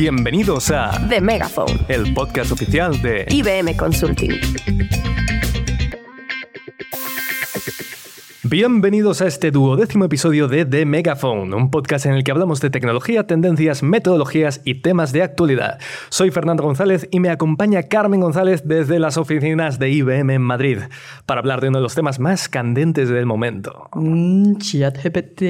Bienvenidos a The Megaphone, el podcast oficial de IBM Consulting. Bienvenidos a este duodécimo episodio de The Megaphone, un podcast en el que hablamos de tecnología, tendencias, metodologías y temas de actualidad. Soy Fernando González y me acompaña Carmen González desde las oficinas de IBM en Madrid para hablar de uno de los temas más candentes del momento. Mm, ChatGPT.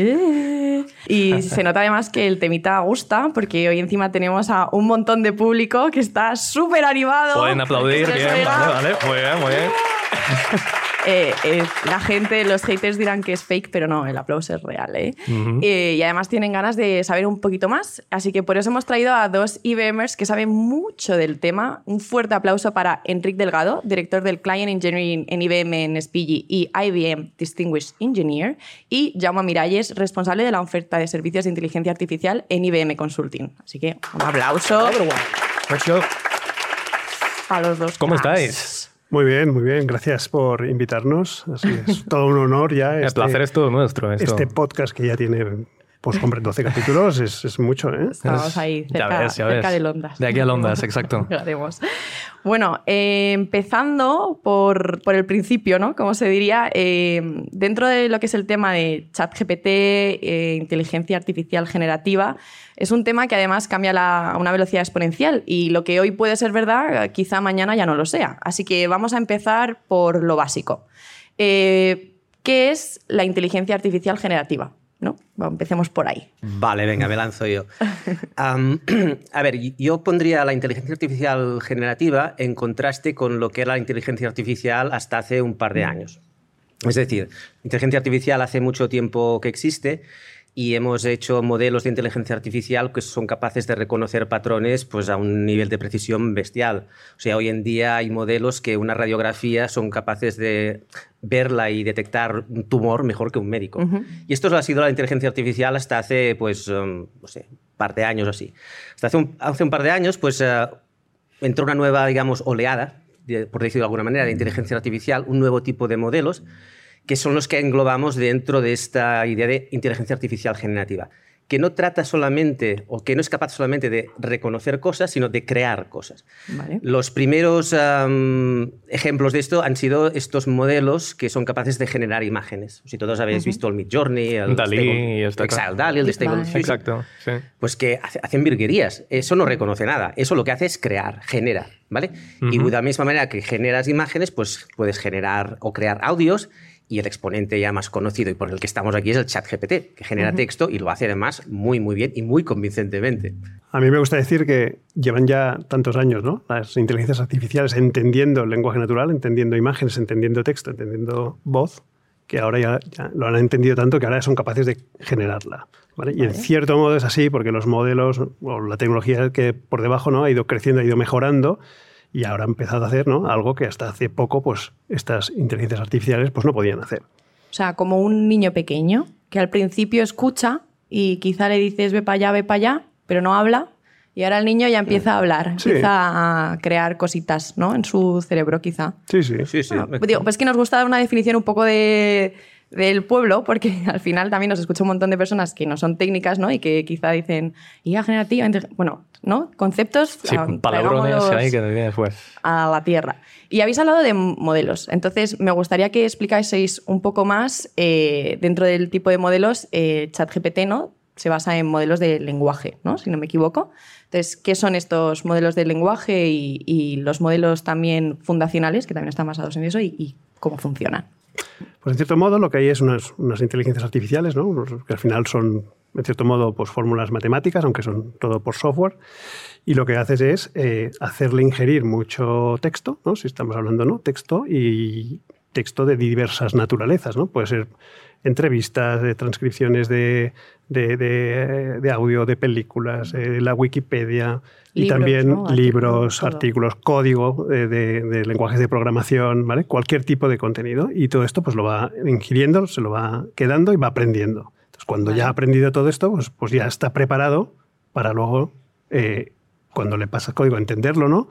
Y se nota además que el temita gusta, porque hoy encima tenemos a un montón de público que está súper animado. Pueden aplaudir, bien, vale, vale, muy bien, muy bien. Eh, eh, la gente, los haters dirán que es fake, pero no, el aplauso es real. ¿eh? Eh, y además tienen ganas de saber un poquito más, así que por eso hemos traído a dos IBMers que saben mucho del tema. Un fuerte aplauso para Enric Delgado, director del Client Engineering en IBM en Spigi y IBM Distinguished Engineer, y Jaume Miralles, responsable de la oferta de servicios de inteligencia artificial en IBM Consulting. Así que un aplauso a los dos. ¿Cómo cracks. estáis? Muy bien, muy bien. Gracias por invitarnos. Así es todo un honor ya. El Este, placer es todo nuestro. Esto. este podcast que ya tiene, pues hombre, 12 capítulos es, es mucho, ¿eh? Estamos ahí Ya cerca, ves, ya cerca ves. de Londres. De aquí a Londres, exacto. Bueno, eh, empezando por, por el principio, ¿no? Como se diría, eh, dentro de lo que es el tema de ChatGPT, eh, inteligencia artificial generativa, es un tema que además cambia la- a una velocidad exponencial y lo que hoy puede ser verdad, quizá mañana ya no lo sea. Así que vamos a empezar por lo básico. Eh, ¿Qué es la inteligencia artificial generativa? ¿No? Bueno, empecemos por ahí. Vale, venga, me lanzo yo. Am, a ver, yo pondría la inteligencia artificial generativa en contraste con lo que era la inteligencia artificial hasta hace un par de años. Es decir, inteligencia artificial hace mucho tiempo que existe y hemos hecho modelos de inteligencia artificial que son capaces de reconocer patrones pues, a un nivel de precisión bestial. O sea, hoy en día hay modelos que una radiografía son capaces de verla y detectar un tumor mejor que un médico. Y esto ha sido la inteligencia artificial hasta hace, pues, um, no sé, un par de años o así. Hasta hace un, hace un par de años, pues, eh, entró una nueva, digamos, oleada, de- por decirlo de alguna manera, de inteligencia artificial, un nuevo tipo de modelos que son los que englobamos dentro de esta idea de inteligencia artificial generativa, que no trata solamente o que no es capaz solamente de reconocer cosas, sino de crear cosas. ¿Vale? Los primeros ejemplos de esto han sido estos modelos que son capaces de generar imágenes. Si todos habéis visto el Midjourney, el Dalí Stable- y esta Exacto, cosa. Dalí, el de Stable Vale. Diffusion Exacto, sí. pues que hace- hacen virguerías. Eso no reconoce nada. Eso lo que hace es crear, genera, ¿vale? Y de la misma manera que generas imágenes, pues puedes generar o crear audios. Y el exponente ya más conocido y por el que estamos aquí es el chat GPT, que genera texto y lo hace además muy, muy bien y muy convincentemente. A mí me gusta decir que llevan ya tantos años, ¿no? Las inteligencias artificiales entendiendo el lenguaje natural, entendiendo imágenes, entendiendo texto, entendiendo voz, que ahora ya, ya lo han entendido tanto que ahora son capaces de generarla. ¿vale? Y en cierto modo es así porque los modelos o la tecnología que por debajo ¿no? ha ido creciendo, ha ido mejorando y ahora ha empezado a hacer ¿no? algo que hasta hace poco pues, estas inteligencias artificiales pues, no podían hacer. O sea, como un niño pequeño que al principio escucha y quizá le dices ve para allá, ve para allá, pero no habla. Y ahora el niño ya empieza a hablar, Sí. empieza a crear cositas ¿no? en su cerebro, quizá. Sí, sí. Sí, sí. Ah, digo, pues que nos gusta dar una definición un poco de, del pueblo, porque al final también nos escucha un montón de personas que no son técnicas ¿no? y que quizá dicen, IA generativa, bueno, ¿no? Conceptos, Sí, ah, palabrones traigámoslos ahí que viene después. a la Tierra. Y habéis hablado de modelos. Entonces, me gustaría que explicaseis un poco más eh, dentro del tipo de modelos. Eh, ChatGPT ¿no? se basa en modelos de lenguaje, ¿no? si no me equivoco. Entonces, ¿qué son estos modelos de lenguaje y, y los modelos también fundacionales, que también están basados en eso, y, y cómo funcionan? Pues en cierto modo lo que hay es unas, unas inteligencias artificiales, ¿no? Que al final son, en cierto modo, pues fórmulas matemáticas, aunque son todo por software. Y lo que haces es eh, hacerle ingerir mucho texto, ¿no? Si estamos hablando, ¿no? Texto y texto de diversas naturalezas, ¿no? Puede ser entrevistas, de transcripciones de, de, de- de audio, de películas, eh, la Wikipedia y Libros, también libros, artículos, código eh, de, de lenguajes de programación, ¿vale? Cualquier tipo de contenido. Y todo esto pues lo va ingiriendo, se lo va quedando y va aprendiendo. Entonces, cuando ya ha aprendido todo esto, pues, pues ya está preparado para luego, eh, cuando le pasas código, entenderlo, ¿no?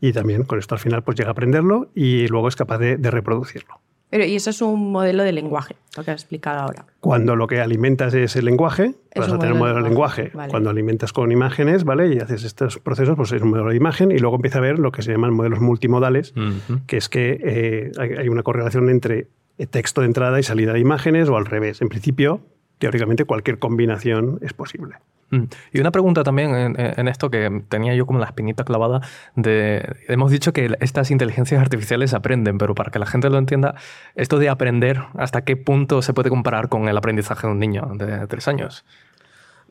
Y también con esto al final pues llega a aprenderlo y luego es capaz de reproducirlo. Pero, y eso es un modelo de lenguaje, lo que has explicado ahora. Cuando lo que alimentas es el lenguaje, vas a tener un modelo de lenguaje. Cuando alimentas con imágenes, ¿vale? Y haces estos procesos, pues es un modelo de imagen y luego empieza a ver lo que se llaman modelos multimodales, que es que eh, hay una correlación entre texto de entrada y salida de imágenes o al revés. En principio, teóricamente cualquier combinación es posible. Mm. Y una pregunta también en, esto que tenía yo como la espinita clavada de... Hemos dicho que estas inteligencias artificiales aprenden, pero para que la gente lo entienda, esto de aprender, ¿hasta qué punto se puede comparar con el aprendizaje de un niño de tres años?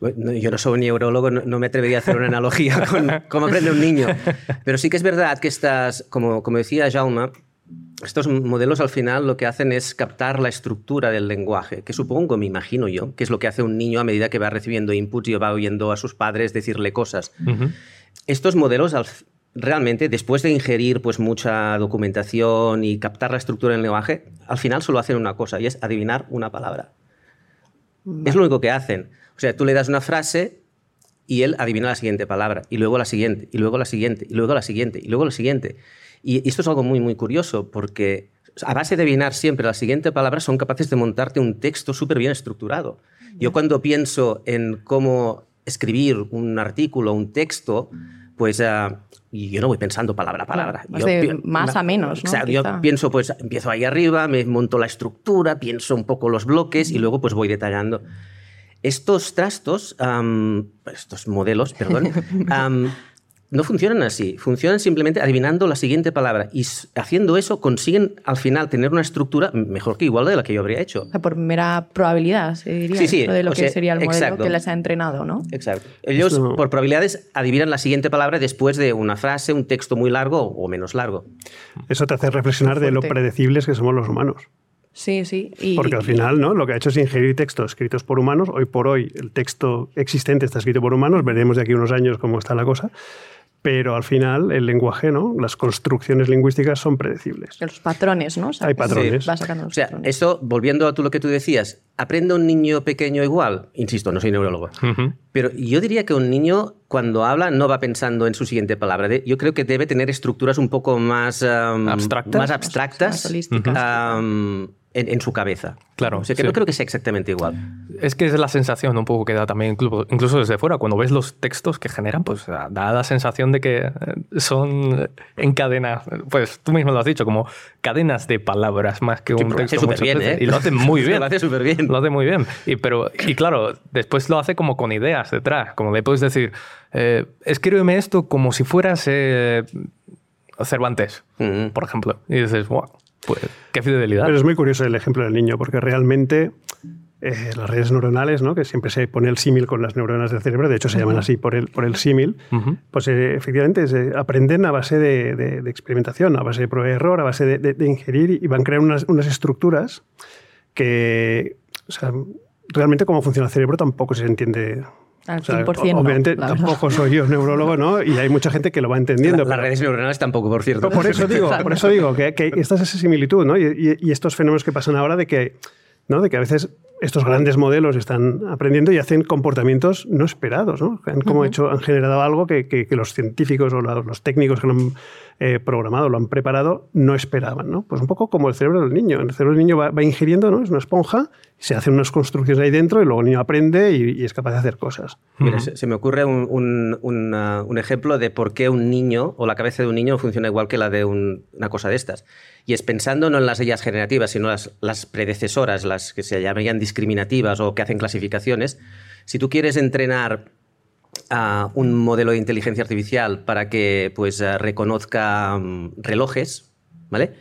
Yo no soy neurólogo, no me atrevería a hacer una analogía con cómo aprende un niño. Pero sí que es verdad que estas, como, como decía Jaume, estos modelos al final lo que hacen es captar la estructura del lenguaje, que supongo, me imagino yo, que es lo que hace un niño a medida que va recibiendo inputs y va oyendo a sus padres decirle cosas. Estos modelos realmente, después de ingerir pues, mucha documentación y captar la estructura del lenguaje, al final solo hacen una cosa y es adivinar una palabra. Es lo único que hacen. O sea, tú le das una frase y él adivina la siguiente palabra, y luego la siguiente, y luego la siguiente, y luego la siguiente, y luego la siguiente. Y esto es algo muy, muy curioso porque a base de adivinar siempre la siguiente palabra son capaces de montarte un texto súper bien estructurado. Yo cuando pienso en cómo escribir un artículo, un texto, pues uh, yo no voy pensando palabra a palabra. de más a menos, ¿no? yo pienso, pues empiezo ahí arriba, me monto la estructura, pienso un poco los bloques y luego pues voy detallando. Estos trastos, estos modelos, perdón, no funcionan así, funcionan simplemente adivinando la siguiente palabra y haciendo eso consiguen al final tener una estructura mejor que igual de la que yo habría hecho. por mera probabilidad, se diría, sí, sí, de lo que sería el modelo que les ha entrenado, ¿no? Exacto. Ellos por probabilidades adivinan la siguiente palabra después de una frase, un texto muy largo o menos largo. Eso te hace reflexionar de lo predecibles que somos los humanos. Sí, sí. Porque al final, ¿no? Lo que ha hecho es ingerir textos escritos por humanos. Hoy por hoy el texto existente está escrito por humanos. Veremos de aquí unos años cómo está la cosa pero al final el lenguaje, ¿no? Las construcciones lingüísticas son predecibles. Los patrones, ¿no? Hay patrones. o sea, eso, volviendo a tú lo que tú decías, ¿aprende un niño pequeño igual? Insisto, no soy neurólogo. Pero yo diría que un niño cuando habla no va pensando en su siguiente palabra. Yo creo que debe tener estructuras un poco más abstractas, más abstractas en, su cabeza. Claro. O sea, que no creo que sea exactamente igual. Es que es la sensación un poco que da también, incluso desde fuera, cuando ves los textos que generan, pues da la sensación de que eh, son en cadena, pues tú mismo lo has dicho, como cadenas de palabras más que un texto. Lo hace bien, ¿eh? Y lo hace muy bien. lo hace súper bien. Lo hace muy bien. Y, pero, y claro, después lo hace como con ideas detrás, como le puedes decir, eh, escríbeme esto como si fueras eh, Cervantes, por ejemplo. Y dices, wow pues qué fidelidad. Pero es muy curioso el ejemplo del niño, porque realmente eh, las redes neuronales, ¿no? que siempre se pone el símil con las neuronas del cerebro, de hecho se llaman así por el, por el símil, pues eh, efectivamente se aprenden a base de, experimentación, a base de prueba y error, a base de, ingerir y van a crear unas, unas estructuras que, o sea, realmente cómo funciona el cerebro tampoco se entiende obviamente tampoco soy yo neurólogo, ¿no? Y hay mucha gente que lo va entendiendo. las redes neuronales tampoco, por cierto. por eso digo, por eso digo que, que esta es esa similitud, ¿no? y, estos fenómenos que pasan ahora de que de que a veces estos grandes modelos están aprendiendo y hacen comportamientos no esperados, ¿no? Han, como hecho, han generado algo que, los científicos o los técnicos que lo han eh, programado, lo han preparado, no esperaban, ¿no? Pues un poco como el cerebro del niño. El cerebro del niño va, ingiriendo, ¿no? Es una esponja, se hacen unas construcciones ahí dentro y luego el niño aprende y, es capaz de hacer cosas. se, me ocurre un, un, ejemplo de por qué un niño o la cabeza de un niño funciona igual que la de una cosa de estas. Y es pensando no en las ellas generativas, sino las, las predecesoras, las que se llamarían discriminativas o que hacen clasificaciones. Si tú quieres entrenar a un modelo de inteligencia artificial para que pues, eh, reconozca mm, relojes, ¿vale?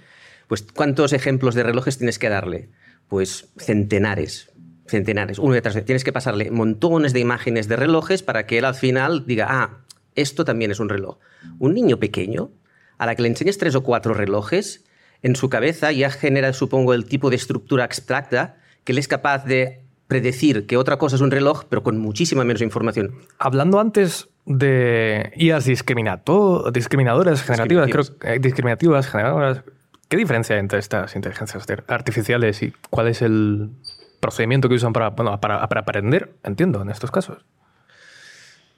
Pues ¿cuántos ejemplos de relojes tienes que darle? Pues centenares, centenares, uno detrás de Tienes que pasarle montones de imágenes de relojes para que él al final diga, ah, esto también es un reloj. Un niño pequeño, a la que le enseñes tres o cuatro relojes, en su cabeza ya genera, supongo, el tipo de estructura abstracta que él es capaz de predecir que otra cosa es un reloj, pero con muchísima menos información. Hablando antes de IAs discriminadoras generativas, creo, discriminativas generadoras, ¿qué diferencia hay entre estas inteligencias artificiales y cuál es el procedimiento que usan para, para, aprender? Entiendo, en estos casos.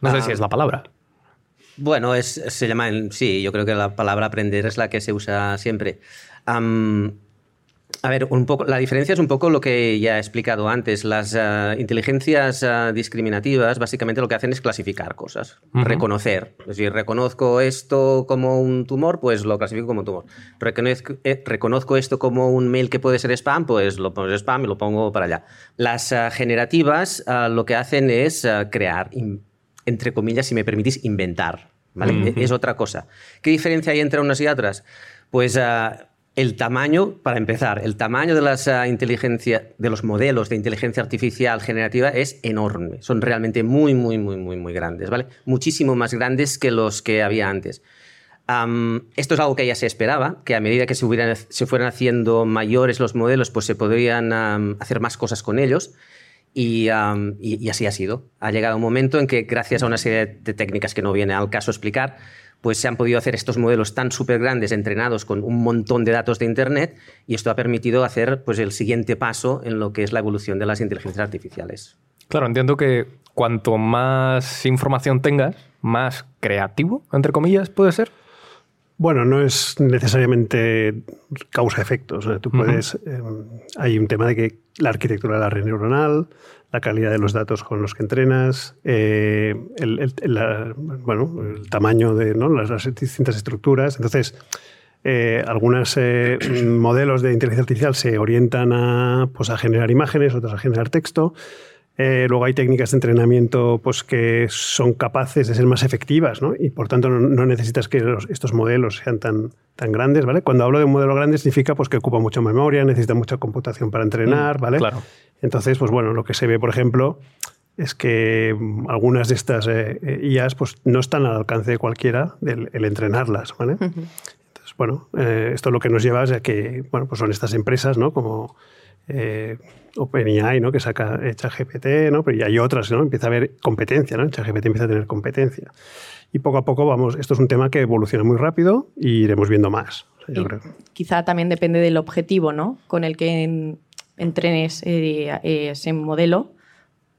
No sé si ah. es la palabra. Bueno, es, se llama, sí, yo creo que la palabra aprender es la que se usa siempre A ver, un poco, la diferencia es un poco lo que ya he explicado antes. Las uh, inteligencias uh, discriminativas básicamente lo que hacen es clasificar cosas, uh -huh. reconocer. Es decir, reconozco esto como un tumor, pues lo clasifico como tumor. Reconozco, eh, reconozco esto como un mail que puede ser spam, pues lo pongo spam y lo pongo para allá. Las generativas lo que hacen es crear, entre comillas, si me permitís, inventar. ¿vale? -huh. Es otra cosa. ¿Qué diferencia hay entre unas y otras? Pues el tamaño, para empezar, el tamaño de las uh, inteligencia, de los modelos de inteligencia artificial generativa es enorme. Son realmente muy, muy, muy, muy, muy grandes, ¿vale? Muchísimo más grandes que los que había antes. Esto es algo que ya se esperaba, que a medida que se, hubieran, se fueran haciendo mayores los modelos, pues se podrían hacer más cosas con ellos. Y, y, así ha sido. Ha llegado un momento en que, gracias a una serie de técnicas que no viene al caso explicar, pues se han podido hacer estos modelos tan súper grandes, entrenados con un montón de datos de Internet, y esto ha permitido hacer pues, el siguiente paso en lo que es la evolución de las inteligencias artificiales. Claro, entiendo que cuanto más información tengas, más creativo, entre comillas, puede ser. Bueno, no es necesariamente causa-efecto. O sea, tú puedes. Uh -huh. eh, hay un tema de que la arquitectura de la red neuronal, la calidad de los datos con los que entrenas, eh, el, el, la, bueno, el tamaño de ¿no? las, las, distintas estructuras. Entonces, eh, algunos eh, modelos de inteligencia artificial se orientan a, pues, a generar imágenes, otros a generar texto. Eh, luego hay técnicas de entrenamiento pues, que son capaces de ser más efectivas ¿no? y por tanto no, no necesitas que los, estos modelos sean tan, tan grandes. ¿vale? Cuando hablo de un modelo grande significa pues, que ocupa mucha memoria, necesita mucha computación para entrenar. ¿vale? Claro. Entonces, pues bueno, lo que se ve, por ejemplo, es que algunas de estas eh, IAs pues, no están al alcance de cualquiera el, el entrenarlas. ¿vale? Uh -huh. Entonces, bueno, eh, esto lo que nos lleva es a que bueno, pues son estas empresas ¿no? como eh, OpenAI, ¿no? que saca ChatGPT, ¿no? pero y hay otras, ¿no? empieza a haber competencia, ¿no? ChatGPT empieza a tener competencia. Y poco a poco vamos, esto es un tema que evoluciona muy rápido y iremos viendo más, yo creo. Quizá también depende del objetivo ¿no? con el que en, entrenes eh, ese modelo,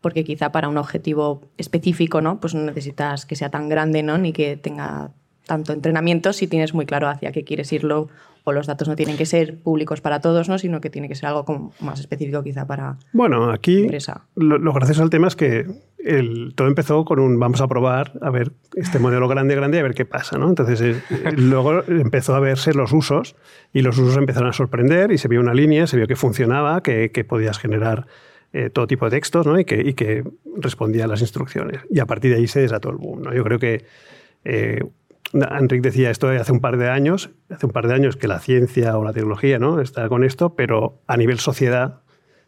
porque quizá para un objetivo específico ¿no? pues no necesitas que sea tan grande ¿no? ni que tenga tanto entrenamiento si tienes muy claro hacia qué quieres irlo o los datos no tienen que ser públicos para todos, ¿no? sino que tiene que ser algo como más específico quizá para Bueno, aquí lo, lo, gracioso del tema es que el, todo empezó con un vamos a probar a ver este modelo grande, grande, a ver qué pasa. ¿no? Entonces eh, luego empezó a verse los usos y los usos empezaron a sorprender y se vio una línea, se vio que funcionaba, que, que podías generar eh, todo tipo de textos ¿no? y, que, y que respondía a las instrucciones. Y a partir de ahí se desató el boom. ¿no? Yo creo que eh, Enrique decía esto hace un par de años, hace un par de años que la ciencia o la tecnología ¿no? está con esto, pero a nivel sociedad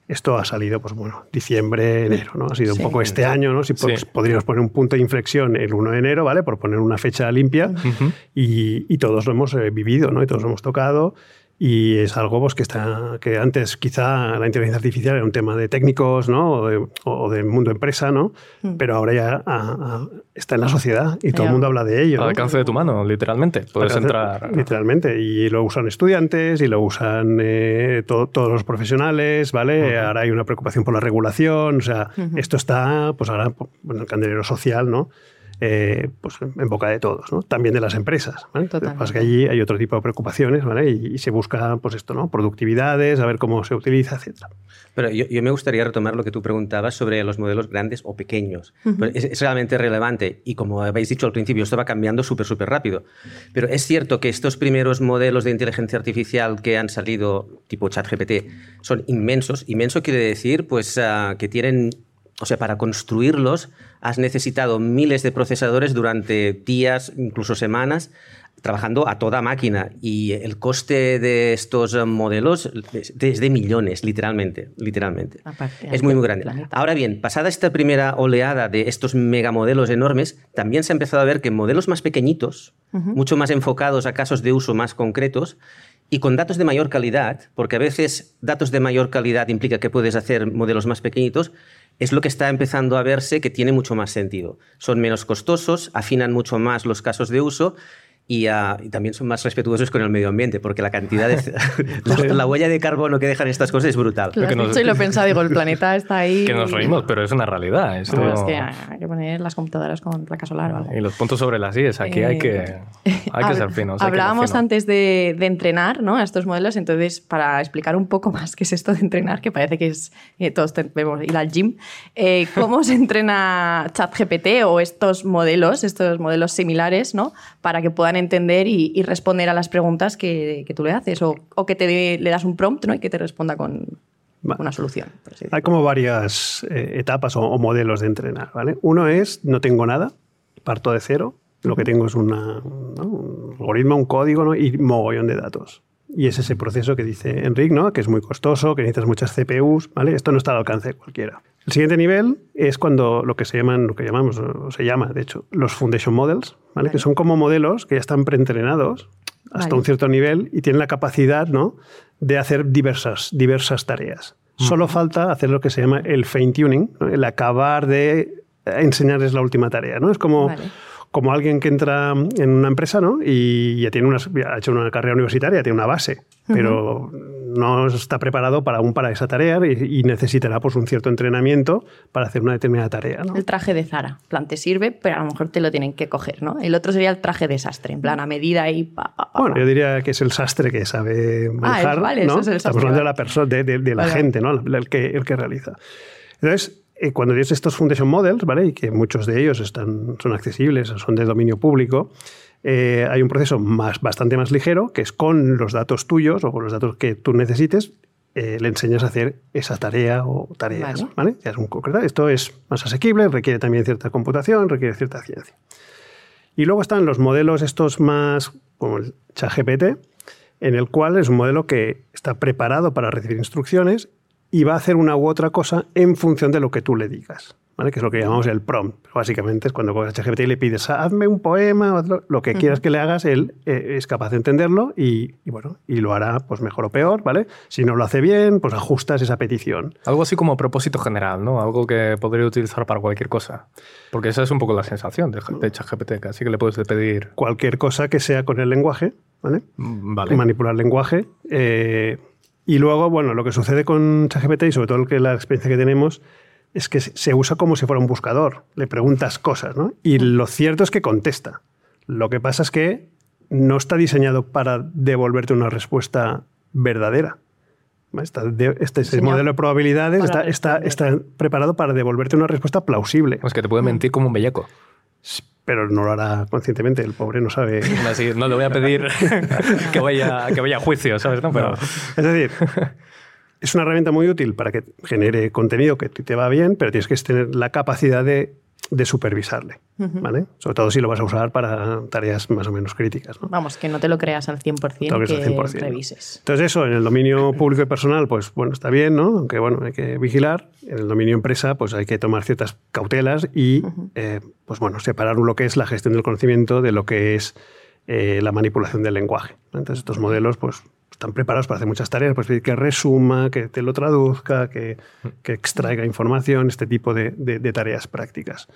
esto ha salido, pues bueno, diciembre, enero, ¿no? Ha sido sí, un poco este año, ¿no? Si sí. podríamos poner un punto de inflexión el 1 de enero, ¿vale? Por poner una fecha limpia uh -huh. y, y, todos lo hemos eh, vivido, ¿no? Y todos lo hemos tocado y es algo pues, que, está, que antes quizá la inteligencia artificial era un tema de técnicos ¿no? o, de, o mundo empresa, ¿no? Mm. pero ahora ya a, a, está en la sociedad y todo el mundo habla de ello. Al alcance de tu mano, literalmente. Puedes entrar. Literalmente. Y lo usan estudiantes y lo usan eh, to, todos los profesionales, ¿vale? Uh -huh. Ahora hay una preocupación por la regulación, o sea, uh -huh. esto está pues ahora en el candelero social, ¿no? Eh, pues en boca de todos, ¿no? también de las empresas. ¿vale? Lo que pasa es que allí hay otro tipo de preocupaciones ¿vale? y, y, se busca pues esto, ¿no? productividades, a ver cómo se utiliza, etc. Pero yo, yo, me gustaría retomar lo que tú preguntabas sobre los modelos grandes o pequeños. Uh -huh. es, es, realmente relevante y como habéis dicho al principio, esto va cambiando súper, súper rápido. Pero es cierto que estos primeros modelos de inteligencia artificial que han salido, tipo ChatGPT, son inmensos. Inmenso quiere decir pues, uh, que tienen o sea, para construirlos has necesitado miles de procesadores durante días, incluso semanas, trabajando a toda máquina. Y el coste de estos modelos es de millones, literalmente. literalmente. Aparte, es muy, muy grande. Ahora bien, pasada esta primera oleada de estos megamodelos enormes, también se ha empezado a ver que modelos más pequeñitos, uh -huh. mucho más enfocados a casos de uso más concretos, y con datos de mayor calidad, porque a veces datos de mayor calidad implica que puedes hacer modelos más pequeñitos, es lo que está empezando a verse que tiene mucho más sentido. Son menos costosos, afinan mucho más los casos de uso y, ah, y, también son más respetuosos con el medio ambiente, porque la cantidad de. la, la, huella de carbono que dejan estas cosas es brutal. Lo has dicho y lo he pensado, digo, el planeta está ahí. Que nos reímos, pero es una realidad. Esto... Es que hay que poner las computadoras con placa solar o algo. Y los puntos sobre las IES, aquí eh... hay que, hay que ser finos. Hablábamos fino. antes de, de, entrenar ¿no? a estos modelos, entonces, para explicar un poco más qué es esto de entrenar, que parece que es. Eh, todos debemos ir al gym. Eh, ¿Cómo se entrena ChatGPT o estos modelos, estos modelos similares, ¿no? para que puedan entender y, y responder a las preguntas que, que tú le haces o, o que te, le das un prompt ¿no? y que te responda con, una solución. Hay como varias eh, etapas o, o, modelos de entrenar. ¿vale? Uno es, no tengo nada, parto de cero, lo que tengo es una, ¿no? un algoritmo, un código ¿no? y mogollón de datos. Y es ese proceso que dice Enric, ¿no? que es muy costoso, que necesitas muchas CPUs, ¿vale? Esto no está al alcance de cualquiera. El siguiente nivel es cuando lo que se llaman, lo que llamamos, o se llama, de hecho, los foundation models, ¿vale? vale. Que son como modelos que ya están preentrenados hasta vale. un cierto nivel y tienen la capacidad, ¿no? De hacer diversas, diversas tareas. Mm. Solo falta hacer lo que se llama el fine tuning, ¿no? el acabar de enseñarles la última tarea, ¿no? Es como como alguien que entra en una empresa ¿no? y ya tiene una, ha hecho una carrera universitaria, tiene una base, pero uh -huh. no está preparado para aún para esa tarea y, y, necesitará pues, un cierto entrenamiento para hacer una determinada tarea. ¿no? El traje de Zara, en plan, te sirve, pero a lo mejor te lo tienen que coger. ¿no? El otro sería el traje de sastre, en plan, a medida y pa, pa, pa, Bueno, yo diría que es el sastre que sabe manejar. Ah, es, vale, ¿no? es el Estamos hablando de la, persona, de, de, de la vale. gente, ¿no? el, que, el que realiza. Entonces, eh, cuando tienes estos Foundation Models, ¿vale? y que muchos de ellos están, son accesibles, son de dominio público, eh, hay un proceso más, bastante más ligero, que es con los datos tuyos o con los datos que tú necesites, eh, le enseñas a hacer esa tarea o tareas. Vale. ¿vale? Ya es un concreto. Esto es más asequible, requiere también cierta computación, requiere cierta ciencia. Y luego están los modelos estos más, como el ChatGPT, en el cual es un modelo que está preparado para recibir instrucciones y va a hacer una u otra cosa en función de lo que tú le digas, ¿vale? que es lo que llamamos el prompt. Básicamente es cuando coges ChatGPT y le pides, hazme un poema, lo que uh -huh. quieras que le hagas, él eh, es capaz de entenderlo y, y, bueno, y lo hará pues mejor o peor, ¿vale? Si no lo hace bien, pues ajustas esa petición. Algo así como propósito general, ¿no? Algo que podría utilizar para cualquier cosa. Porque esa es un poco la sensación de, de ChatGPT, así que le puedes pedir... Cualquier cosa que sea con el lenguaje, ¿vale? Mm, vale. Manipular lenguaje. Eh, y luego, bueno, lo que sucede con ChatGPT y sobre todo lo que la experiencia que tenemos es que se usa como si fuera un buscador. Le preguntas cosas, ¿no? Y lo cierto es que contesta. Lo que pasa es que no está diseñado para devolverte una respuesta verdadera. Está de, este, este modelo de probabilidades está, está, está, preparado para devolverte una respuesta plausible. Es que te puede mentir como un bellaco pero no lo hará conscientemente, el pobre no sabe. No, sí, no le voy a pedir que vaya, que vaya a juicio, ¿sabes? No, pero... No. Es decir, es una herramienta muy útil para que genere contenido que te va bien, pero tienes que tener la capacidad de, de supervisarle, uh -huh. ¿vale? Sobre todo si lo vas a usar para tareas más o menos críticas. ¿no? Vamos, que no te lo creas al 100%, que al 100%, revises. Entonces eso, en el dominio público y personal, pues bueno, está bien, ¿no? Aunque bueno, hay que vigilar. En el dominio empresa, pues hay que tomar ciertas cautelas y, uh -huh. eh, pues bueno, separar lo que es la gestión del conocimiento de lo que es eh, la manipulación del lenguaje. Entonces estos modelos, pues están preparados para hacer muchas tareas, pues que resuma, que te lo traduzca, que, que extraiga información, este tipo de, de, tareas prácticas.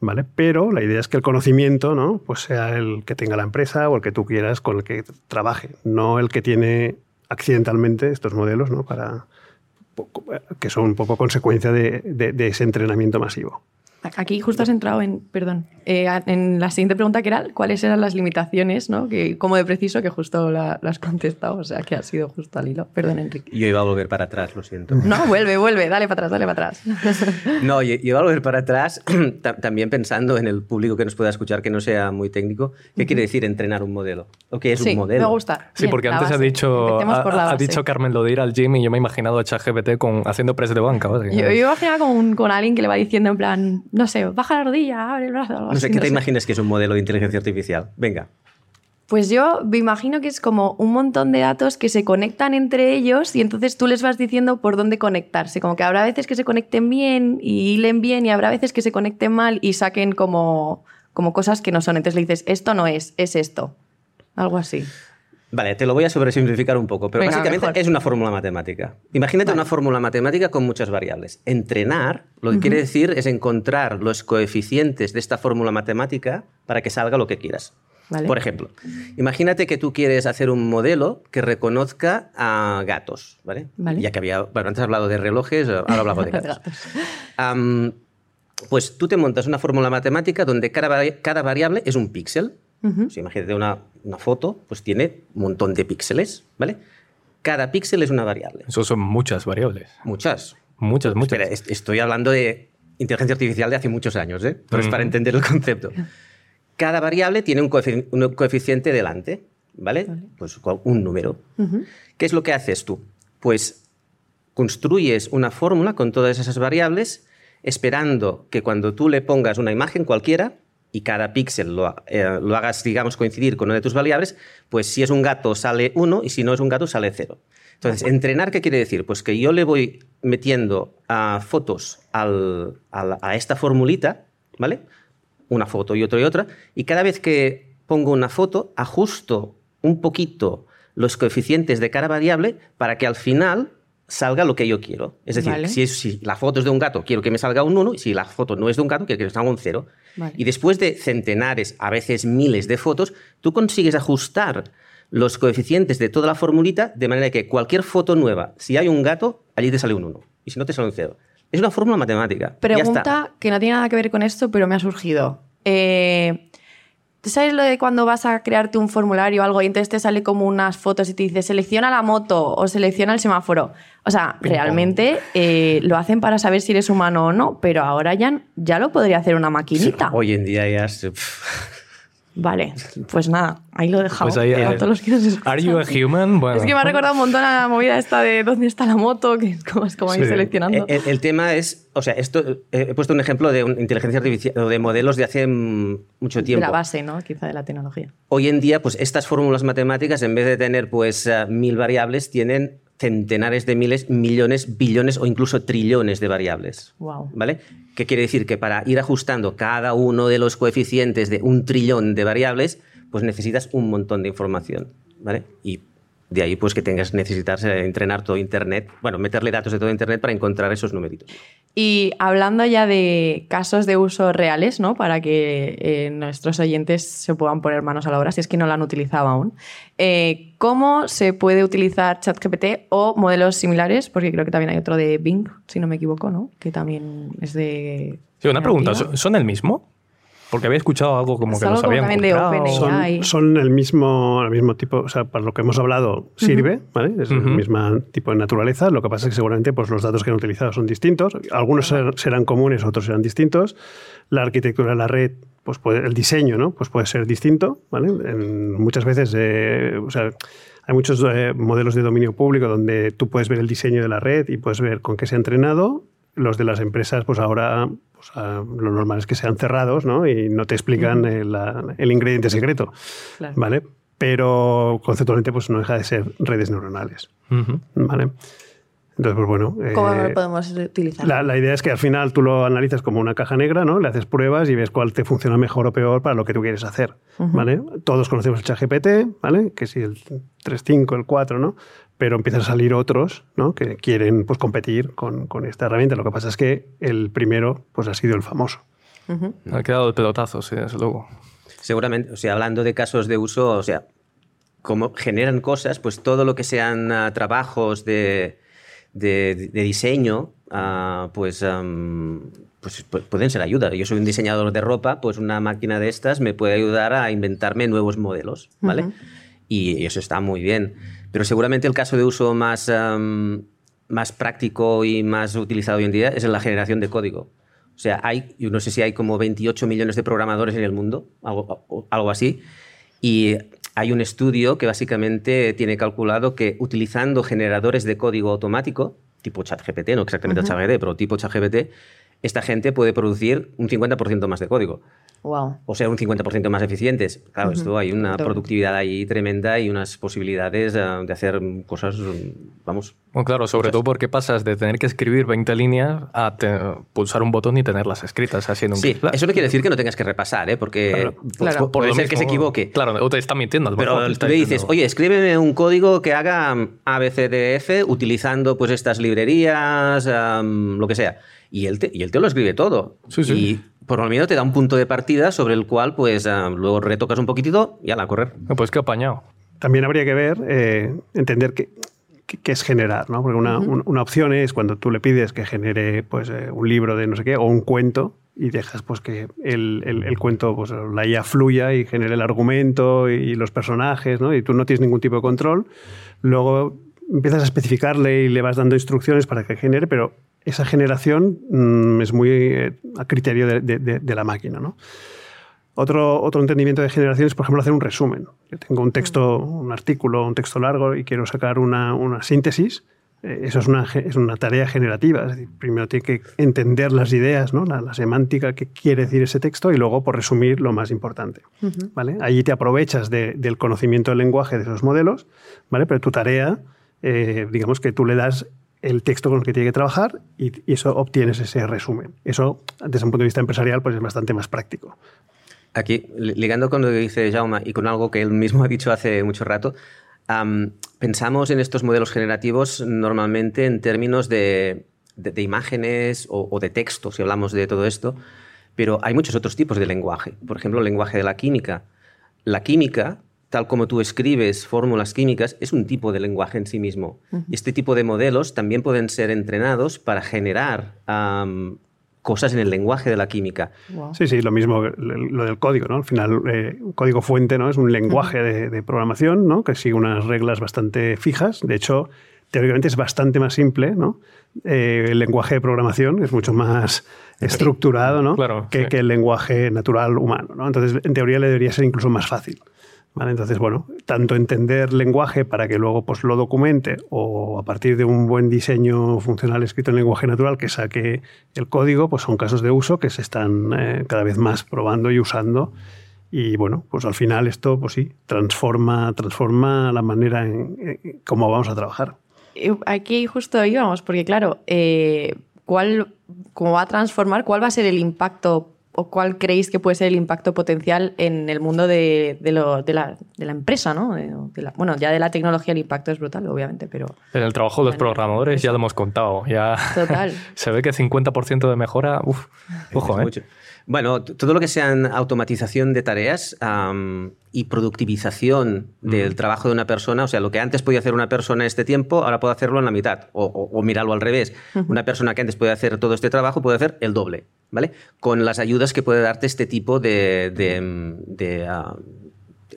¿Vale? Pero la idea es que el conocimiento ¿no? pues sea el que tenga la empresa o el que tú quieras con el que trabaje, no el que tiene accidentalmente estos modelos ¿no? para, que son un poco consecuencia de ese entrenamiento masivo. Aquí justo has entrado en, perdón, eh, en la siguiente pregunta que era cuáles eran las limitaciones, ¿no? Que, como de preciso que justo la, la, has contestado, o sea que ha sido justo al hilo. Perdón, Enrique. Yo iba a volver para atrás, lo siento. No, vuelve, vuelve, dale para atrás, dale para atrás. no, yo, yo iba a volver para atrás también pensando en el público que nos pueda escuchar que no sea muy técnico. ¿Qué uh -huh. quiere decir entrenar un modelo? ¿O qué es sí, un modelo? me gusta. Sí, Bien, porque antes ha dicho, ha, ha, dicho Carmen lo de ir al gym y yo me he imaginado a ChatGPT con, haciendo press de banca. ¿vale? Yo, yo imaginaba con, con alguien que le va diciendo en plan, no sé, baja la rodilla, abre el brazo. Algo no sé, así, ¿qué no te sé. imaginas que es un modelo de inteligencia artificial? Venga. Pues yo me imagino que es como un montón de datos que se conectan entre ellos y entonces tú les vas diciendo por dónde conectarse. Como que habrá veces que se conecten bien y hilen bien y habrá veces que se conecten mal y saquen como, como cosas que no son. Entonces le dices, esto no es, es esto. Algo así. Vale, te lo voy a sobresimplificar un poco, pero Venga, básicamente mejor. es una fórmula matemática. Imagínate vale. una fórmula matemática con muchas variables. Entrenar lo que uh -huh. quiere decir es encontrar los coeficientes de esta fórmula matemática para que salga lo que quieras. Vale. Por ejemplo, imagínate que tú quieres hacer un modelo que reconozca a gatos, ¿vale? Vale. Ya que había, bueno, antes he hablado de relojes, ahora hablamos de gatos. pues tú te montas una fórmula matemática donde cada, vari- cada variable es un píxel. O sea, imagínate una, una foto, pues tiene un montón de píxeles, ¿vale? Cada píxel es una variable. Eso son muchas variables. Muchas. Muchas, muchas. Espera, est- estoy hablando de inteligencia artificial de hace muchos años, ¿eh? Pero es para entender el concepto. Cada variable tiene un, coefici- un coeficiente delante, ¿vale? Pues un número. ¿Qué es lo que haces tú? Pues construyes una fórmula con todas esas variables esperando que cuando tú le pongas una imagen cualquiera y cada píxel lo, eh, lo hagas, digamos, coincidir con una de tus variables, pues si es un gato sale 1 y si no es un gato sale 0. Entonces, entrenar, ¿qué quiere decir? Pues que yo le voy metiendo ah, fotos al- al- a esta formulita, ¿vale? Una foto y otra y otra, y cada vez que pongo una foto, ajusto un poquito los coeficientes de cada variable para que al final salga lo que yo quiero. Es decir, Vale. si, es- si la foto es de un gato, quiero que me salga un 1, y si la foto no es de un gato, quiero que me salga un 0. Vale. Y después de centenares, a veces miles de fotos, tú consigues ajustar los coeficientes de toda la formulita de manera que cualquier foto nueva, si hay un gato, allí te sale un 1. Y si no, te sale un 0. Es una fórmula matemática. Ya está. Pregunta que no tiene nada que ver con esto, pero me ha surgido. Eh, ¿Tú sabes lo de cuando vas a crearte un formulario o algo y entonces te sale como unas fotos y te dice selecciona la moto o selecciona el semáforo? O sea, realmente eh, lo hacen para saber si eres humano o no, pero ahora ya, ya lo podría hacer una maquinita. Hoy en día ya es... Vale, pues nada, ahí lo dejamos. Pues ahí, a eh, todos los que nos escuchan. ¿Are you a human? Bueno. Es que me ha recordado un montón a la movida esta de dónde está la moto, que es como, es como ir Sí. seleccionando. El, el tema es, o sea, esto eh, he puesto un ejemplo de un- inteligencia artificial o de modelos de hace mm, mucho de tiempo. la base, ¿no? Quizá de la tecnología. Hoy en día, pues estas fórmulas matemáticas, en vez de tener pues eh, mil variables, tienen centenares de miles, millones, billones o incluso trillones de variables. Wow. ¿Vale? ¿Qué quiere decir? Que para ir ajustando cada uno de los coeficientes de un trillón de variables, pues necesitas un montón de información. ¿Vale? Y de ahí pues que tengas necesitas eh, entrenar todo Internet, bueno, meterle datos de todo Internet para encontrar esos numeritos. Y hablando ya de casos de uso reales, ¿no? Para que eh, nuestros oyentes se puedan poner manos a la obra, si es que no lo han utilizado aún. eh, ¿Cómo se puede utilizar ChatGPT o modelos similares? Porque creo que también hay otro de Bing, si no me equivoco, ¿no? Que también es de. Sí, una pregunta, generativa. ¿son son el mismo? Porque había escuchado algo como Es que algo los como habían también de comprado. OpenAI. Son, el mismo, el mismo tipo, o sea, para lo que hemos hablado sirve, ¿vale? Es el mismo tipo de naturaleza. Lo que pasa es que seguramente pues, los datos que han utilizado son distintos. Algunos ser- serán comunes, otros serán distintos. La arquitectura de la red, pues puede- el diseño, ¿no? Pues puede ser distinto, ¿vale? En- muchas veces, eh, o sea, hay muchos eh, modelos de dominio público donde tú puedes ver el diseño de la red y puedes ver con qué se ha entrenado. Los de las empresas, pues ahora pues, lo normal es que sean cerrados, ¿no? Y no te explican el, la- el ingrediente secreto. Claro. ¿vale? Pero conceptualmente pues no deja de ser redes neuronales. ¿vale? Entonces, pues bueno... ¿Cómo eh, lo podemos utilizar? la, la idea es que al final tú lo analizas como una caja negra, ¿no? Le haces pruebas y ves cuál te funciona mejor o peor para lo que tú quieres hacer, ¿vale? Todos conocemos el ChatGPT, ¿vale? Que si el 3.5, el 4, ¿no? Pero empiezan a salir otros, ¿no? Que quieren, pues, competir con, con esta herramienta. Lo que pasa es que el primero, pues, ha sido el famoso. Ujú. Ha quedado el pelotazo, sí, desde luego. Seguramente, o sea, hablando de casos de uso, o sea, como generan cosas, pues todo lo que sean ah, trabajos de, de- de diseño, ah, pues, am, pues pu- pueden ser ayuda. Yo soy un diseñador de ropa, pues una máquina de estas me puede ayudar a inventarme nuevos modelos, ¿vale? Ujú. Y, eso está muy bien. Pero seguramente el caso de uso más, am, más práctico y más utilizado hoy en día es en la generación de código. O sea, hay, yo no sé si hay como 28 millones de programadores en el mundo, algo, algo así, y hay un estudio que básicamente tiene calculado que utilizando generadores de código automático, tipo ChatGPT, no exactamente ChatGPT, pero tipo ChatGPT, esta gente puede producir un 50% más de código. Wow. O sea, un 50% más eficientes. Claro, esto hay una productividad ahí tremenda y unas posibilidades eh, de hacer cosas, mm, vamos, Bueno, claro, sobre todo porque pasas de tener que escribir 20 líneas a te- pulsar un botón y tenerlas escritas haciendo un Sí, clic eso no quiere decir que no tengas que repasar, ¿eh? porque Claro. pu- Claro. pu- puede ser que se equivoque. Claro, o te está mintiendo. a lo Pero tú le dices, oye, escríbeme un código que haga ABCDF utilizando pues estas librerías, lo que sea. Y él, te, y él te lo escribe todo. Sí, sí. Y por lo menos te da un punto de partida sobre el cual pues am, luego retocas un poquitito y a la correr. "Ah, Pues qué apañado. También habría que ver, eh, entender qué, qué- qué es generar, ¿no? Porque una, un- una opción es cuando tú le pides que genere pues, eh, un libro de no sé qué o un cuento y dejas pues, que el, el- el cuento, pues, la IA fluya y genere el argumento y los personajes, ¿no? Y tú no tienes ningún tipo de control. Luego empiezas a especificarle y le vas dando instrucciones para que genere, pero esa generación mm, es muy eh, a criterio de, de- de- de la máquina, ¿no? Otro, otro entendimiento de generación es, por ejemplo, hacer un resumen. Yo tengo un texto, un artículo, un texto largo y quiero sacar una, una síntesis. Eh, Eso es una, es una tarea generativa. Es decir, primero tiene que entender las ideas, ¿no? la, la semántica que quiere decir ese texto y luego, por resumir, lo más importante. ¿vale? Allí te aprovechas de- del conocimiento del lenguaje de esos modelos, ¿vale? pero tu tarea, eh, digamos que tú le das el texto con el que tiene que trabajar y, eso obtienes ese resumen. Eso, desde un punto de vista empresarial, pues es bastante más práctico. Aquí, li- ligando con lo que dice Jaume y con algo que él mismo ha dicho hace mucho rato, am, pensamos en estos modelos generativos normalmente en términos de, de- de imágenes o, o de texto, si hablamos de todo esto, pero hay muchos otros tipos de lenguaje. Por ejemplo, el lenguaje de la química. La química, tal como tú escribes fórmulas químicas, es un tipo de lenguaje en sí mismo. Y Este tipo de modelos también pueden ser entrenados para generar cosas en el lenguaje de la química. Wow. Sí, sí, lo mismo que lo del código, ¿no? Al final, eh, un código fuente ¿no? es un lenguaje de, de programación ¿no? que sigue unas reglas bastante fijas. De hecho, teóricamente es bastante más simple, ¿no? Eh, el lenguaje de programación es mucho más estructurado ¿no? Claro, que, sí. que el lenguaje natural humano. ¿no? Entonces, en teoría le debería ser incluso más fácil. ¿Vale? Entonces, bueno, tanto entender lenguaje para que luego pues, lo documente o a partir de un buen diseño funcional escrito en lenguaje natural que saque el código, pues son casos de uso que se están eh, cada vez más probando y usando. Y bueno, pues al final esto, pues sí, transforma, transforma la manera en, en cómo vamos a trabajar. Aquí justo íbamos, porque claro, eh, ¿cuál, ¿cómo va a transformar? ¿Cuál va a ser el impacto o cuál creéis que puede ser el impacto potencial en el mundo de, de lo- de la, de la empresa? ¿no? De- de la- bueno, ya de la tecnología el impacto es brutal, obviamente, pero En el trabajo de los programadores ya lo hemos contado. Ya Total. se ve que 50% de mejora. Uf, ojo, ¿eh? Bueno, todo lo que sea en automatización de tareas y productivización del trabajo de una persona, o sea, lo que antes podía hacer una persona en este tiempo, ahora puede hacerlo en la mitad. O, o, o míralo al revés. Una persona que antes podía hacer todo este trabajo puede hacer el doble, ¿vale? Con las ayudas que puede darte este tipo de, de, de, ah,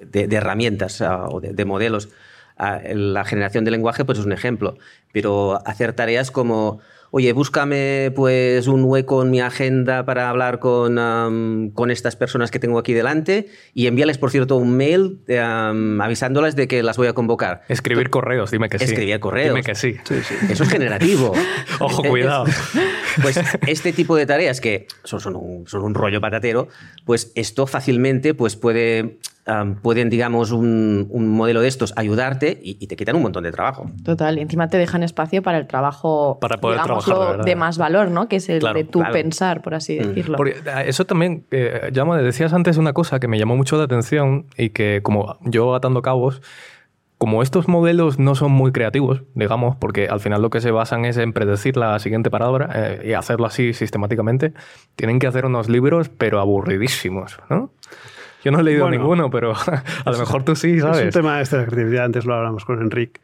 de- herramientas ah, o de, de modelos. Ah, la generación de lenguaje pues es un ejemplo, pero hacer tareas como, oye, búscame pues un hueco en mi agenda para hablar con, con estas personas que tengo aquí delante y envíales, por cierto, un mail avisándolas de que las voy a convocar. Escribir correos, dime que sí. Escribir correos. Dime que sí. Eso es generativo. Ojo, cuidado. Pues este tipo de tareas que son, son un, son un rollo patatero, pues esto fácilmente pues puede, pueden, digamos, un, un modelo de estos ayudarte y, y te quitan un montón de trabajo. total. Y encima te dejan espacio para el trabajo Para poder trabajar, de más valor, ¿no? Que es el Claro, de tu claro. pensar, por así Mm. decirlo. Porque eh, eso también, eh, ya me decías antes una cosa que me llamó mucho la atención y que como yo atando cabos, como estos modelos no son muy creativos, digamos, porque al final lo que se basan es en predecir la siguiente palabra eh, y hacerlo así sistemáticamente, tienen que hacer unos libros pero aburridísimos, ¿no? Yo no he leído Bueno, ninguno, pero a lo mejor tú sí, Es un ¿sabes? tema este de la creatividad, antes lo hablábamos con Enrique,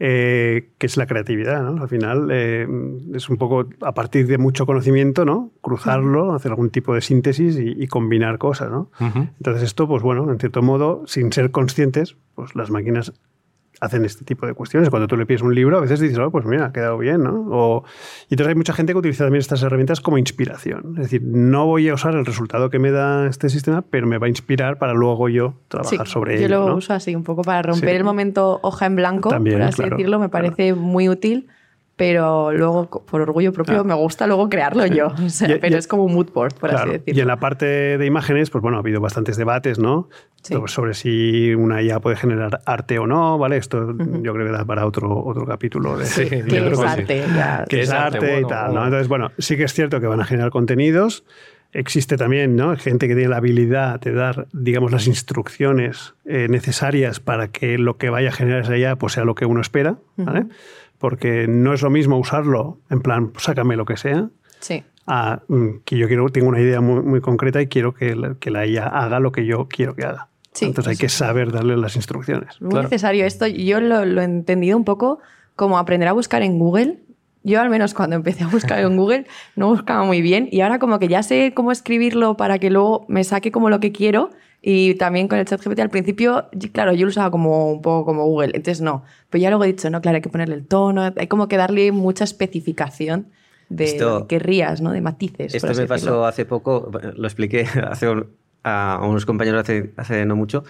eh, que es la creatividad. ¿no? Al final eh, es un poco a partir de mucho conocimiento, ¿no? cruzarlo, hacer algún tipo de síntesis y, y combinar cosas. ¿no? Entonces esto, pues bueno, en cierto modo, sin ser conscientes, pues las máquinas hacen este tipo de cuestiones. Cuando tú le pides un libro, a veces dices, oh, pues mira, ha quedado bien, ¿no? O, y entonces hay mucha gente que utiliza también estas herramientas como inspiración. Es decir, no voy a usar el resultado que me da este sistema, pero me va a inspirar para luego yo trabajar Sí, sobre yo ello. lo ¿no? uso así, un poco para romper Sí. el momento hoja en blanco, También, por así claro, decirlo, me claro. parece muy útil. Pero luego, por orgullo propio, Ah. me gusta luego crearlo yo. O sea, Y- y- pero es como un mood board, por Claro, así decirlo. Y en la parte de imágenes, pues bueno, ha habido bastantes debates, ¿no? Sí. Sobre- Sobre si una IA puede generar arte o no, ¿vale? Esto yo creo que da para otro, otro capítulo de, Sí, creo es que sí. arte. ya. que Que es es arte, arte y bueno, tal, bueno. ¿no? Entonces, bueno, sí que es cierto que van a generar contenidos. Existe también, ¿no? Gente que tiene la habilidad de dar, digamos, las instrucciones eh, necesarias para que lo que vaya a generar esa IA pues sea lo que uno espera, ¿vale? Porque no es lo mismo usarlo en plan, sácame lo que sea, Sí. a mm, que yo quiero, tengo una idea muy, muy concreta y quiero que la, que la IA haga lo que yo quiero que haga. Sí, Entonces hay que saber darle las instrucciones. Muy Claro. necesario esto. Yo lo, lo he entendido un poco como aprender a buscar en Google. Yo al menos cuando empecé a buscar en Google no buscaba muy bien y ahora como que ya sé cómo escribirlo para que luego me saque como lo que quiero y también con el chat GPT al principio, claro, yo lo usaba como un poco como Google, entonces no. Pero ya luego he dicho, no, claro, hay que ponerle el tono, hay como que darle mucha especificación de Esto- lo que querrías, ¿no? De matices. Esto me pasó decirlo. hace poco, lo expliqué hace un- a unos compañeros hace, hace no mucho.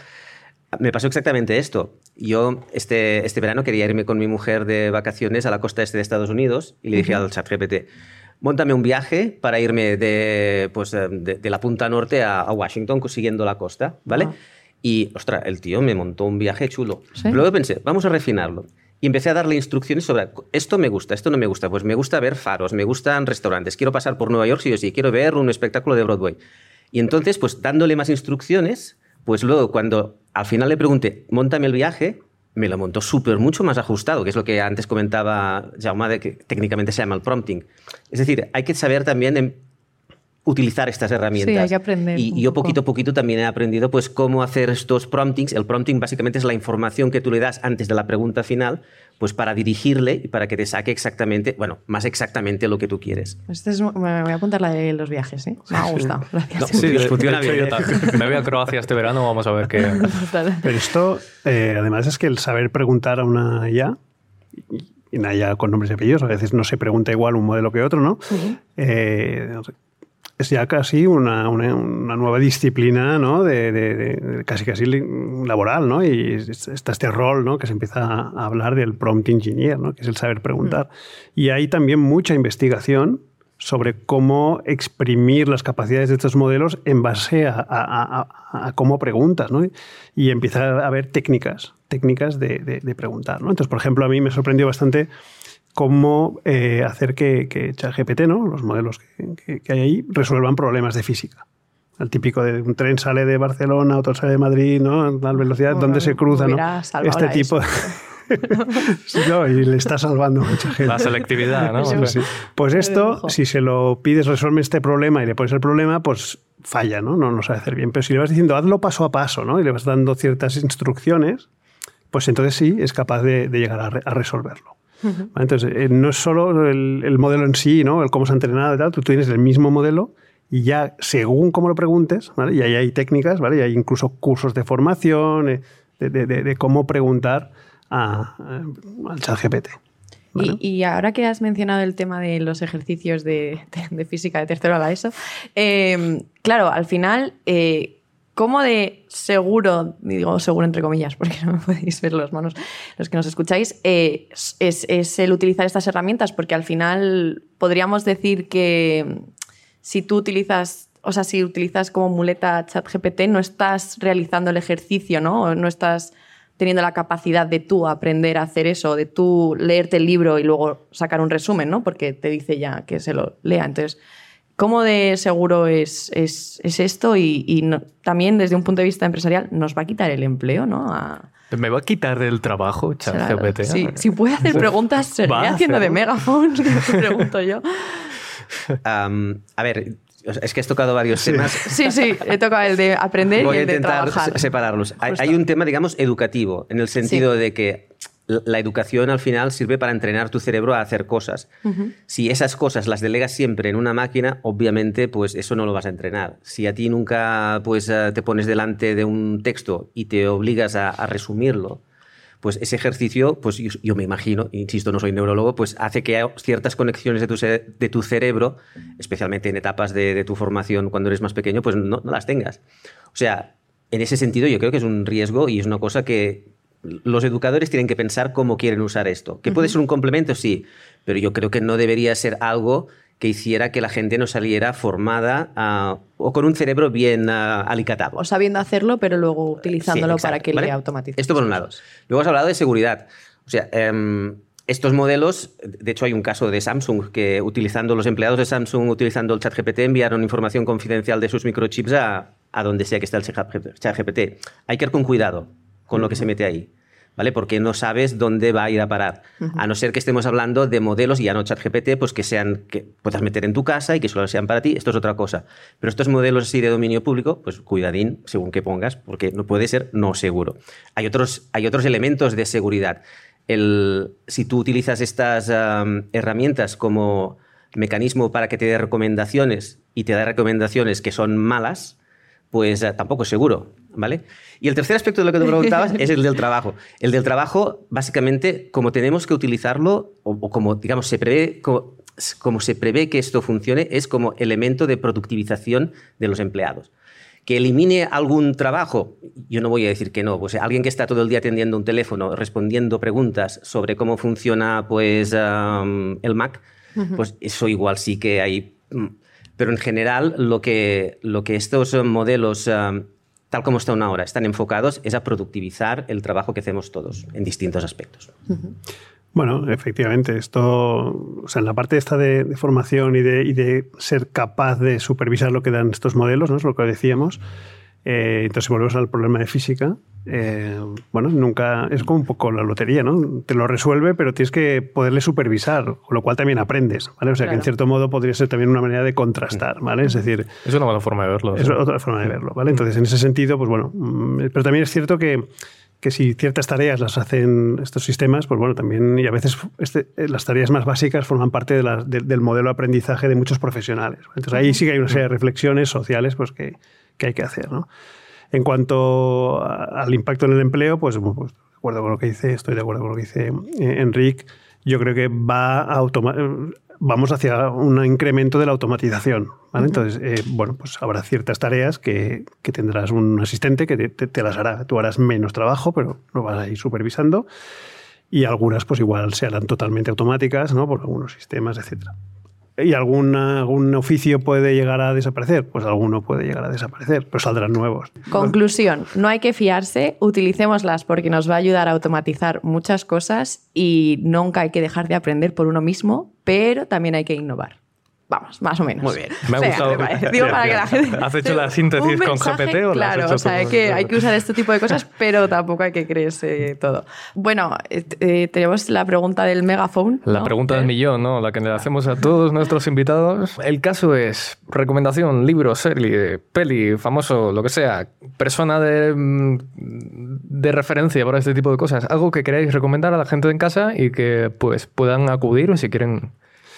Me pasó exactamente esto. Yo este, este verano quería irme con mi mujer de vacaciones a la costa este de Estados Unidos y le dije al chat GPT, montame un viaje para irme de, pues, eh, de, de la punta norte a, a Washington siguiendo la costa, ¿vale? Ah. Y, ostras, el tío me montó un viaje chulo. ¿Sí? Luego pensé, vamos a refinarlo. Y empecé a darle instrucciones sobre esto me gusta, esto no me gusta. Pues me gusta ver faros, me gustan restaurantes, quiero pasar por Nueva York sí o sí, quiero ver un espectáculo de Broadway. Y entonces, pues dándole más instrucciones, pues luego cuando al final le pregunté, montame el viaje, me lo montó súper mucho más ajustado, que es lo que antes comentaba Jaume, de que técnicamente se llama el prompting. Es decir, hay que saber también utilizar estas herramientas. Sí, hay que aprender Y yo poco. poquito a poquito también he aprendido pues cómo hacer estos promptings. El prompting básicamente es la información que tú le das antes de la pregunta final, pues para dirigirle y para que te saque exactamente, bueno, más exactamente lo que tú quieres. Este es- me voy a apuntar la de los viajes, ¿eh? Me ha gustado. Gracias. No, Sí, Funciona bien. Me voy a Croacia este verano, vamos a ver qué. Pero esto, eh, además, es que el saber preguntar a una IA, y una IA con nombres y apellidos, a veces no se pregunta igual un modelo que otro, ¿no? Eh, es ya casi una, una- una nueva disciplina, ¿no? De, de- de- casi casi laboral, ¿no? Y es- está este rol, ¿no? Que se empieza a hablar del prompt engineer, ¿no? Que es el saber preguntar. Y hay también mucha investigación sobre cómo exprimir las capacidades de estos modelos en base a, a- a- a cómo preguntas, ¿no? Y empieza a haber técnicas, técnicas de, de- de preguntar, ¿no? Entonces, por ejemplo, a mí me sorprendió bastante cómo eh, hacer que, que ChatGPT, ¿no? los modelos que, que- que hay ahí, resuelvan problemas de física. El típico de un tren sale de Barcelona, otro sale de Madrid, ¿no? A tal velocidad, Bueno, ¿dónde se cruza? ¿no? Este tipo. Sí, no, y le está salvando a mucha gente. La selectividad, ¿no? Sí, sí. Pues esto, si se lo pides, resuelve este problema y le pones el problema, pues falla, ¿no? No lo sabe hacer bien. Pero si le vas diciendo, hazlo paso a paso, ¿no? Y le vas dando ciertas instrucciones, pues entonces sí es capaz de, de llegar a, re- a resolverlo. ¿Vale? Entonces, eh, no es solo el, el modelo en sí, ¿no? El cómo se ha entrenado y tal, tú tienes el mismo modelo y ya según cómo lo preguntes, ¿vale? Y ahí hay técnicas, ¿vale? Y hay incluso cursos de formación, eh, de, de- de- de cómo preguntar a, a- al chat GPT. ¿vale? Y, y ahora que has mencionado el tema de los ejercicios de, de- de física de tercero a la ESO, eh, claro, al final, eh, ¿cómo de seguro, digo seguro entre comillas, porque no me podéis ver las manos los que nos escucháis, eh, es, es el utilizar estas herramientas? Porque al final podríamos decir que si tú utilizas, o sea, si utilizas como muleta ChatGPT, no estás realizando el ejercicio, ¿no? No estás teniendo la capacidad de tú aprender a hacer eso, de tú leerte el libro y luego sacar un resumen, ¿no? Porque te dice ya que se lo lea. Entonces, ¿cómo de seguro es, es, es esto? Y, y no- también desde un punto de vista empresarial, nos va a quitar el empleo, ¿no? A- Me va a quitar del trabajo, ChatGPT. Sí, si puede hacer preguntas, a haciendo de megaphone, pregunto yo. A ver, es que has tocado varios temas. Sí, sí, he tocado el de aprender Voy y a el de intentar trabajar. se- separarlos. Hay, Justo. hay un tema, digamos, educativo, en el sentido de que la educación al final sirve para entrenar tu cerebro a hacer cosas. Si esas cosas las delegas siempre en una máquina, obviamente, pues eso no lo vas a entrenar. Si a ti nunca pues, eh, te pones delante de un texto y te obligas a, a resumirlo, pues ese ejercicio, pues yo, yo me imagino, insisto, no soy neurólogo, pues hace que ciertas conexiones de tu, de tu cerebro, especialmente en etapas de, de tu formación cuando eres más pequeño, pues no, no las tengas. O sea, en ese sentido yo creo que es un riesgo y es una cosa que los educadores tienen que pensar cómo quieren usar esto. Que puede ser un complemento, sí, pero yo creo que no debería ser algo que hiciera que la gente no saliera formada ah, o con un cerebro bien ah, alicatado. O sabiendo hacerlo, pero luego utilizándolo Sí, exacto, para que ¿vale? le automatice. Esto por un lado. Luego has hablado de seguridad. O sea, em, estos modelos, de hecho hay un caso de Samsung que utilizando los empleados de Samsung, utilizando el chat GPT, enviaron información confidencial de sus microchips a, a donde sea que está el chat GPT. Hay que ir con cuidado con lo que se mete ahí. ¿Vale? Porque no sabes dónde va a ir a parar. A no ser que estemos hablando de modelos, y ya no chat GPT, pues que sean, que puedas meter en tu casa y que solo sean para ti, esto es otra cosa. Pero estos modelos así de dominio público, pues cuidadín según que pongas, porque no puede ser no seguro. Hay otros, hay otros elementos de seguridad. El, si tú utilizas estas am, herramientas como mecanismo para que te dé recomendaciones y te da recomendaciones que son malas, pues eh, tampoco es seguro, ¿vale? Y el tercer aspecto de lo que te preguntabas es el del trabajo. El del trabajo, básicamente, como tenemos que utilizarlo, o, o como, digamos, se prevé, como, como se prevé que esto funcione, es como elemento de productivización de los empleados. Que elimine algún trabajo, yo no voy a decir que no. Pues alguien que está todo el día atendiendo un teléfono, respondiendo preguntas sobre cómo funciona pues, el Mac, pues eso igual sí que hay. Pero en general, lo que, lo que estos eh, modelos, am, tal como están ahora, están enfocados es a productivizar el trabajo que hacemos todos en distintos aspectos. Bueno, efectivamente, esto, o sea, en la parte esta de, de formación y de, y de ser capaz de supervisar lo que dan estos modelos, ¿no? Es lo que decíamos. Eh, entonces, si volvemos al problema de física, eh, bueno, nunca, es como un poco la lotería, ¿no? Te lo resuelve, pero tienes que poderle supervisar, con lo cual también aprendes, ¿vale? O sea, que en cierto modo podría ser también una manera de contrastar, ¿vale? Es decir, Es una buena forma de verlo. es sí. otra forma de verlo, ¿vale? Entonces, en ese sentido, pues bueno, mm, pero también es cierto que, que si ciertas tareas las hacen estos sistemas, pues bueno, también, y a veces este, eh, las tareas más básicas forman parte de la- de- del modelo de aprendizaje de muchos profesionales. Entonces, ahí sí que hay una serie de reflexiones sociales pues, que, que hay que hacer, ¿no? En cuanto a- al impacto en el empleo, pues, pues, de acuerdo con lo que dice, estoy de acuerdo con lo que dice eh, Enric, yo creo que va a vamos hacia un incremento de la automatización. ¿vale? Entonces, eh, bueno, pues habrá ciertas tareas que, que tendrás un asistente que te, te- te las hará. Tú harás menos trabajo, pero lo vas a ir supervisando. Y algunas, pues igual se harán totalmente automáticas, ¿no? Por algunos sistemas, etcétera. ¿Y algún, algún oficio puede llegar a desaparecer? Pues alguno puede llegar a desaparecer, pero saldrán nuevos. Conclusión, no hay que fiarse, utilicémoslas porque nos va a ayudar a automatizar muchas cosas y nunca hay que dejar de aprender por uno mismo, pero también hay que innovar. Vamos, más o menos. Muy bien. Me ha gustado. parece. Digo, para que la gente... ¿Has hecho la síntesis con GPT o la has Claro, hecho o sea, hay que, hay que usar este tipo de cosas, pero tampoco hay que creerse todo. Bueno, eh, eh, tenemos la pregunta del megaphone. La ¿no? pregunta del Eh, millón, ¿no? La que le hacemos a todos nuestros invitados. El caso es recomendación, libro, serie, peli, famoso, lo que sea, persona de, mm, de referencia para este tipo de cosas. Algo que queráis recomendar a la gente en casa y que pues puedan acudir o si quieren.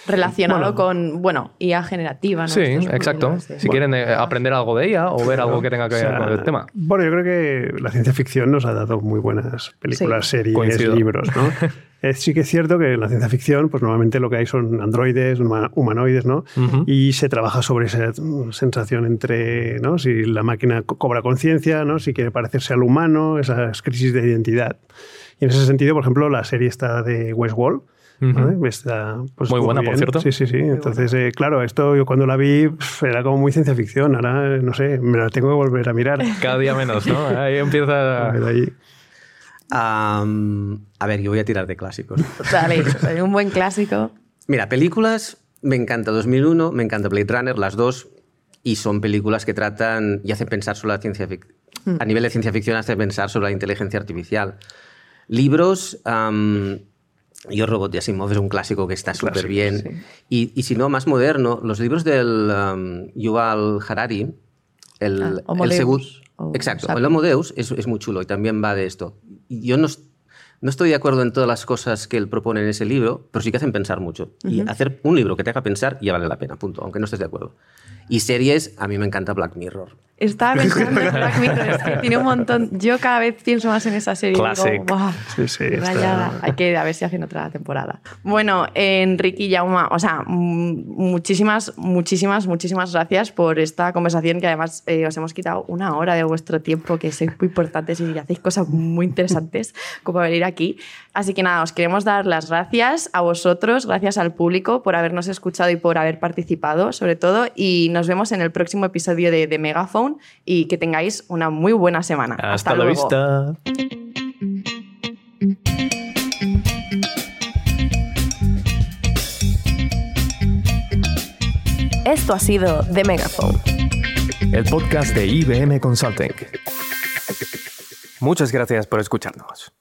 Relacionado Bueno. con, bueno, IA generativa. ¿no? Sí, Estos exacto. Si quieren eh, aprender algo de ella o ver algo que tenga que O ver sea, con el tema. Bueno, yo creo que la ciencia ficción nos ha dado muy buenas películas, Sí. series, Coincido. libros, ¿no? Eh, sí que es cierto que en la ciencia ficción, pues normalmente lo que hay son androides, huma- humanoides, ¿no? Ujú. Y se trabaja sobre esa sensación entre, ¿no? Si la máquina co- cobra conciencia, ¿no? Si quiere parecerse al humano, esas crisis de identidad. Y en ese sentido, por ejemplo, la serie está de Westworld, ¿vale? Está, pues, Muy buena, por cierto. Sí, sí, sí. Entonces, eh, claro, esto yo cuando la vi era como muy ciencia ficción. Ahora, no sé, me la tengo que volver a mirar. Cada día menos, ¿no? Ahí empieza. Ahí. A ver, yo voy a tirar de clásicos. Dale, un buen clásico. Mira, películas, me encanta 2001, me encanta Blade Runner, las dos, y son películas que tratan y hacen pensar sobre la ciencia ficción. A nivel de ciencia ficción, hacen pensar sobre la inteligencia artificial. Libros, Yo Robot de Asimov es un clásico que está súper bien. Y, y si no, más moderno, los libros del am, Yuval Harari, el, Ah, el Homo segun- Deus, o Exacto, el Homo Deus es, es muy chulo y también va de esto. Yo no, no estoy de acuerdo en todas las cosas que él propone en ese libro, pero sí que hacen pensar mucho. Y hacer un libro que te haga pensar ya vale la pena, punto, aunque no estés de acuerdo. Y series, a mí me encanta Black Mirror. Estaba pensando en Black Mirror, es que tiene un montón. Yo cada vez pienso más en esa serie. y digo, Classic. "Buah, Sí, sí, está- rayada". Hay que a ver si hacen otra temporada. Bueno, Enrique y Jauma, o sea, mm, muchísimas, muchísimas, muchísimas gracias por esta conversación que además eh, os hemos quitado una hora de vuestro tiempo, que sois muy importantes y hacéis cosas muy interesantes como venir aquí. Así que nada, os queremos dar las gracias a vosotros, gracias al público por habernos escuchado y por haber participado, sobre todo. Y nos vemos en el próximo episodio de, de Y que tengáis una muy buena semana. Hasta, la vista. Esto ha sido The Megaphone, el podcast de IBM Consulting. Muchas gracias por escucharnos.